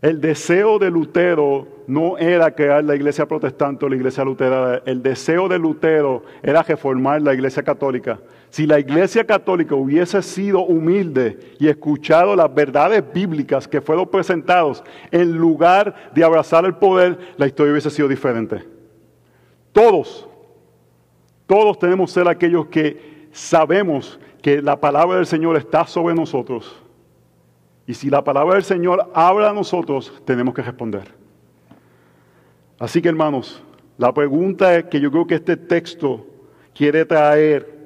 El deseo de Lutero no era crear la iglesia protestante o la iglesia luterana. El deseo de Lutero era reformar la iglesia católica. Si la iglesia católica hubiese sido humilde y escuchado las verdades bíblicas que fueron presentadas en lugar de abrazar el poder, la historia hubiese sido diferente. Todos todos tenemos que ser aquellos que sabemos que la palabra del Señor está sobre nosotros. Y si la palabra del Señor habla a nosotros, tenemos que responder. Así que hermanos, la pregunta que yo creo que este texto quiere traer,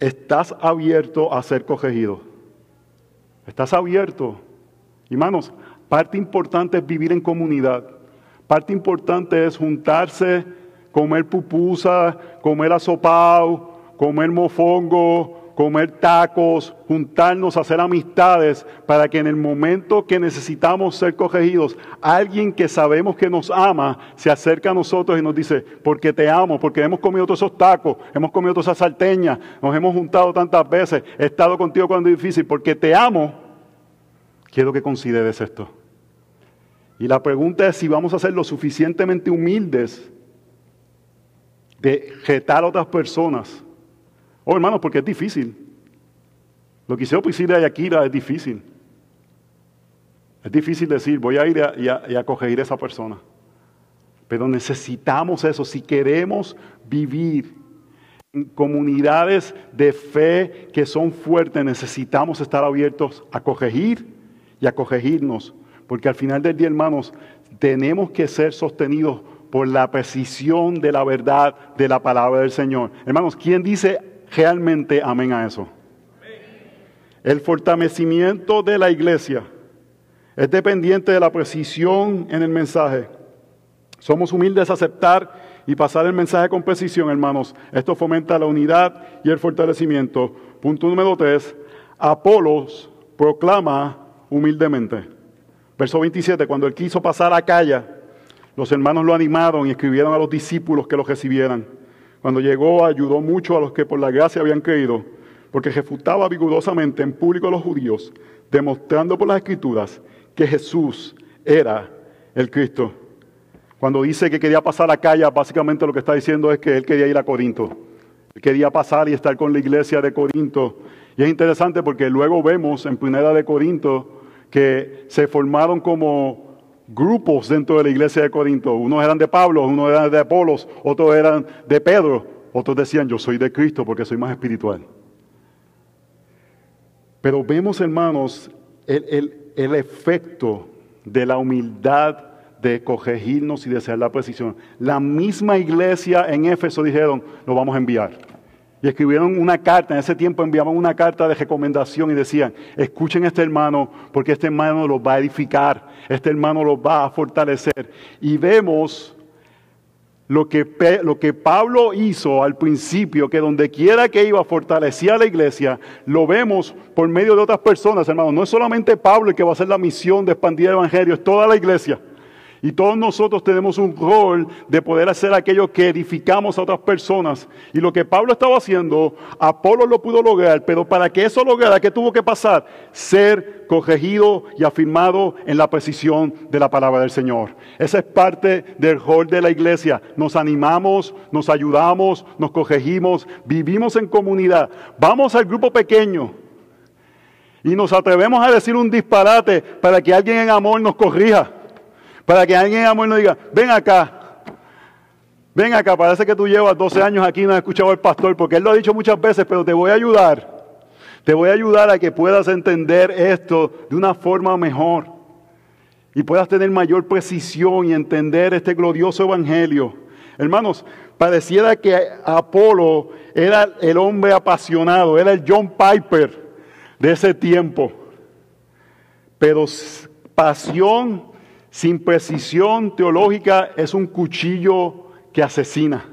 ¿estás abierto a ser corregido? ¿Estás abierto? Hermanos, parte importante es vivir en comunidad. Parte importante es juntarse comer pupusa, comer asopao, comer mofongo, comer tacos, juntarnos, hacer amistades, para que en el momento que necesitamos ser corregidos, alguien que sabemos que nos ama se acerca a nosotros y nos dice, porque te amo, porque hemos comido todos esos tacos, hemos comido todas esas salteñas, nos hemos juntado tantas veces, he estado contigo cuando es difícil, porque te amo, quiero que consideres esto. Y la pregunta es si vamos a ser lo suficientemente humildes de retar a otras personas. Oh, hermanos, porque es difícil. Lo que hicieron Priscila y Akira es difícil. Es difícil decir, voy a ir y a, y a esa persona. Pero necesitamos eso. Si queremos vivir en comunidades de fe que son fuertes, necesitamos estar abiertos a corregir y a corregirnos. Porque al final del día, hermanos, tenemos que ser sostenidos por la precisión de la verdad de la palabra del Señor. Hermanos, ¿quién dice realmente amén a eso? El fortalecimiento de la iglesia es dependiente de la precisión en el mensaje. Somos humildes a aceptar y pasar el mensaje con precisión, hermanos. Esto fomenta la unidad y el fortalecimiento. Punto número tres. Apolos proclama humildemente. Verso 27, cuando él quiso pasar a Calla, los hermanos lo animaron y escribieron a los discípulos que lo recibieran. Cuando llegó ayudó mucho a los que por la gracia habían creído, porque refutaba vigorosamente en público a los judíos, demostrando por las escrituras que Jesús era el Cristo. Cuando dice que quería pasar a Calla, básicamente lo que está diciendo es que él quería ir a Corinto. Él quería pasar y estar con la iglesia de Corinto. Y es interesante porque luego vemos en Primera de Corinto que se formaron como grupos dentro de la iglesia de Corinto. Unos eran de Pablo, unos eran de Apolos, otros eran de Pedro, otros decían yo soy de Cristo porque soy más espiritual. Pero vemos, hermanos, el, el efecto de la humildad de corregirnos y de hacer la precisión. La misma iglesia en Éfeso dijeron, lo vamos a enviar. Y escribieron una carta, en ese tiempo enviaban una carta de recomendación y decían, escuchen a este hermano porque este hermano los va a edificar, este hermano los va a fortalecer. Y vemos lo que, lo que Pablo hizo al principio, que donde quiera que iba fortalecía la iglesia, lo vemos por medio de otras personas, hermanos. No es solamente Pablo el que va a hacer la misión de expandir el Evangelio, es toda la iglesia. Y todos nosotros tenemos un rol de poder hacer aquello que edificamos a otras personas. Y lo que Pablo estaba haciendo, Apolo lo pudo lograr, pero para que eso lograra, ¿qué tuvo que pasar? Ser corregido y afirmado en la precisión de la palabra del Señor. Esa es parte del rol de la iglesia. Nos animamos, nos ayudamos, nos corregimos, vivimos en comunidad. Vamos al grupo pequeño y nos atrevemos a decir un disparate para que alguien en amor nos corrija. Para que alguien en amor nos diga, ven acá, ven acá, parece que tú llevas 12 años aquí y no has escuchado al pastor, porque él lo ha dicho muchas veces, pero te voy a ayudar. Te voy a ayudar a que puedas entender esto de una forma mejor y puedas tener mayor precisión y entender este glorioso evangelio. Hermanos, pareciera que Apolo era el hombre apasionado, era el John Piper de ese tiempo. Pero pasión sin precisión teológica es un cuchillo que asesina.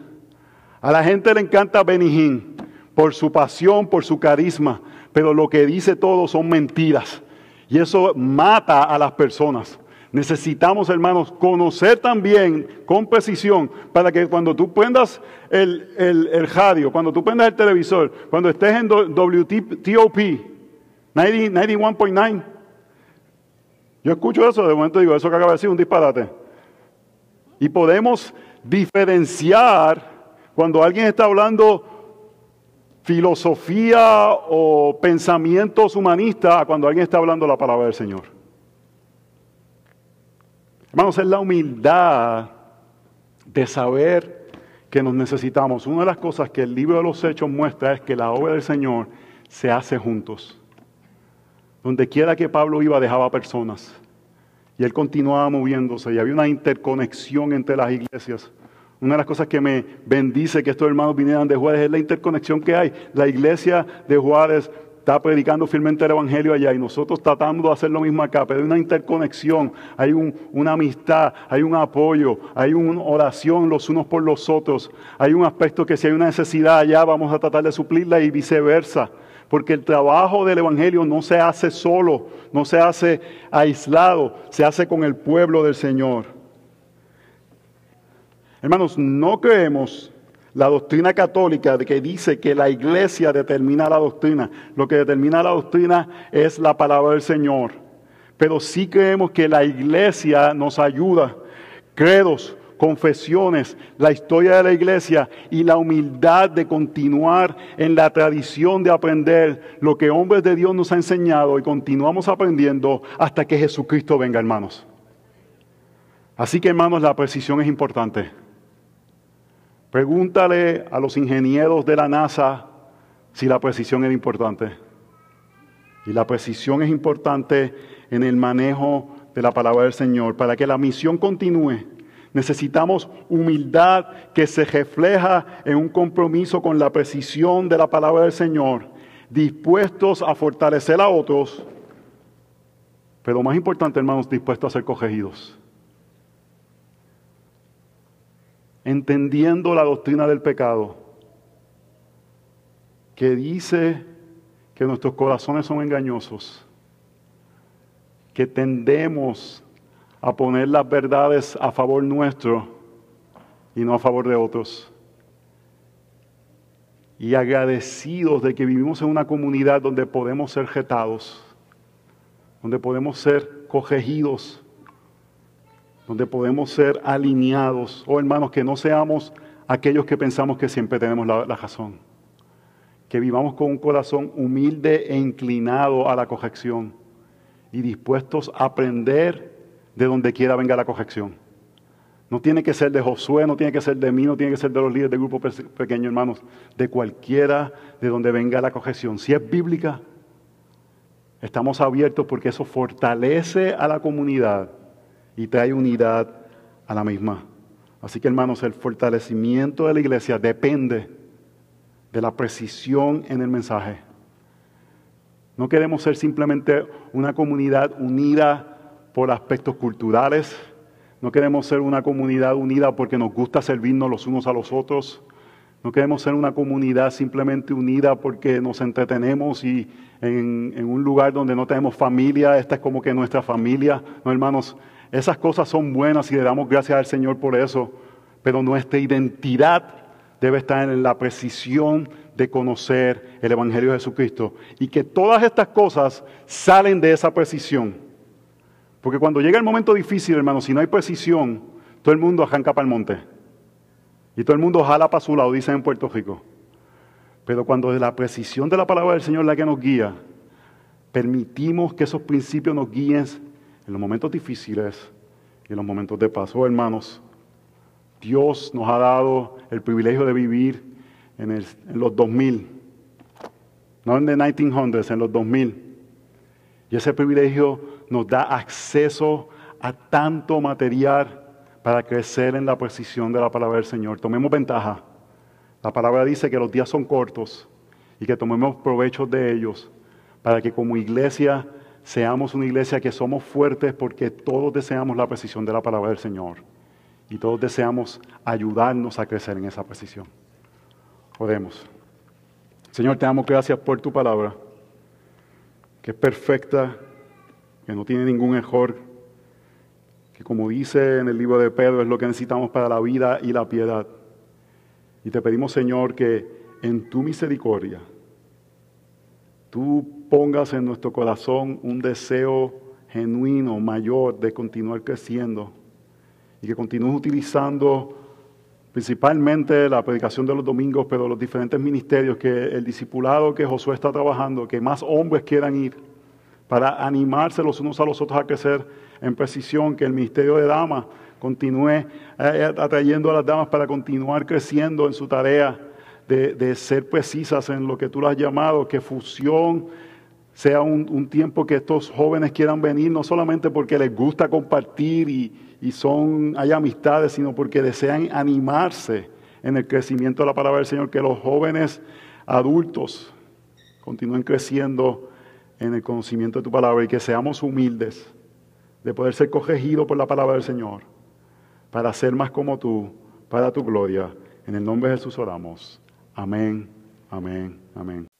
A la gente le encanta Benijín por su pasión, por su carisma, pero lo que dice todo son mentiras. Y eso mata a las personas. Necesitamos, hermanos, conocer también con precisión para que cuando tú prendas el, el, radio, cuando tú prendas el televisor, cuando estés en WTOP 91.9, yo escucho eso, de momento digo, eso que acaba de decir un disparate. Y podemos diferenciar cuando alguien está hablando filosofía o pensamientos humanistas a cuando alguien está hablando la palabra del Señor. Hermanos, es la humildad de saber que nos necesitamos. Una de las cosas que el libro de los Hechos muestra es que la obra del Señor se hace juntos. Donde quiera que Pablo iba dejaba personas. Y él continuaba moviéndose y había una interconexión entre las iglesias. Una de las cosas que me bendice que estos hermanos vinieran de Juárez es la interconexión que hay. La iglesia de Juárez está predicando firmemente el Evangelio allá y nosotros tratando de hacer lo mismo acá, pero hay una interconexión, hay una amistad, hay un apoyo, hay una oración los unos por los otros, hay un aspecto que si hay una necesidad allá vamos a tratar de suplirla y viceversa porque el trabajo del Evangelio no se hace solo, no se hace aislado, se hace con el pueblo del Señor. Hermanos, no creemos la doctrina católica que dice que la iglesia determina la doctrina. Lo que determina la doctrina es la palabra del Señor. Pero sí creemos que la iglesia nos ayuda. Credos, confesiones, la historia de la iglesia y la humildad de continuar en la tradición de aprender lo que hombres de Dios nos han enseñado y continuamos aprendiendo hasta que Jesucristo venga, hermanos. Así que, hermanos, la precisión es importante. Pregúntale a los ingenieros de la NASA si la precisión es importante. Y la precisión es importante en el manejo de la palabra del Señor para que la misión continúe Necesitamos humildad que se refleja en un compromiso con la precisión de la palabra del Señor, dispuestos a fortalecer a otros, pero más importante, hermanos, dispuestos a ser corregidos. Entendiendo la doctrina del pecado, que dice que nuestros corazones son engañosos, que tendemos a poner las verdades a favor nuestro y no a favor de otros. Y agradecidos de que vivimos en una comunidad donde podemos ser retados, donde podemos ser corregidos, donde podemos ser alineados. Oh hermanos, que no seamos aquellos que pensamos que siempre tenemos la, la razón. Que vivamos con un corazón humilde e inclinado a la corrección y dispuestos a aprender de donde quiera venga la corrección. No tiene que ser de Josué, no tiene que ser de mí, no tiene que ser de los líderes del grupo pequeño, hermanos. De cualquiera de donde venga la corrección. Si es bíblica, estamos abiertos porque eso fortalece a la comunidad y trae unidad a la misma. Así que, hermanos, el fortalecimiento de la iglesia depende de la precisión en el mensaje. No queremos ser simplemente una comunidad unida por aspectos culturales. No queremos ser una comunidad unida porque nos gusta servirnos los unos a los otros. No queremos ser una comunidad simplemente unida porque nos entretenemos y en, un lugar donde no tenemos familia, esta es como que nuestra familia. No, hermanos, esas cosas son buenas y le damos gracias al Señor por eso, pero nuestra identidad debe estar en la precisión de conocer el Evangelio de Jesucristo y que todas estas cosas salen de esa precisión. Porque cuando llega el momento difícil, hermanos, si no hay precisión, todo el mundo arranca para el monte. Y todo el mundo jala para su lado, dicen en Puerto Rico. Pero cuando es la precisión de la palabra del Señor la que nos guía, permitimos que esos principios nos guíen en los momentos difíciles y en los momentos de paz. Oh, hermanos, Dios nos ha dado el privilegio de vivir en, el, en los 2000, no en los 1900, en los 2000. Y ese privilegio nos da acceso a tanto material para crecer en la precisión de la palabra del Señor. Tomemos ventaja. La palabra dice que los días son cortos y que tomemos provecho de ellos para que como iglesia seamos una iglesia que somos fuertes porque todos deseamos la precisión de la palabra del Señor y todos deseamos ayudarnos a crecer en esa precisión. Oremos. Señor, te damos gracias por tu palabra, que es perfecta, que no tiene ningún error que como dice en el libro de Pedro, es lo que necesitamos para la vida y la piedad. Y te pedimos, Señor, que en tu misericordia tú pongas en nuestro corazón un deseo genuino, mayor, de continuar creciendo y que continúes utilizando principalmente la predicación de los domingos, pero los diferentes ministerios, que el discipulado que Josué está trabajando, que más hombres quieran ir para animarse los unos a los otros a crecer en precisión, que el ministerio de damas continúe eh, eh, atrayendo a las damas para continuar creciendo en su tarea de, ser precisas en lo que tú lo has llamado, que fusión sea un, tiempo que estos jóvenes quieran venir, no solamente porque les gusta compartir y, y son, hay amistades, sino porque desean animarse en el crecimiento de la palabra del Señor, que los jóvenes adultos continúen creciendo en el conocimiento de tu palabra y que seamos humildes de poder ser corregido por la palabra del Señor, para ser más como tú, para tu gloria. En el nombre de Jesús oramos. Amén, amén, amén.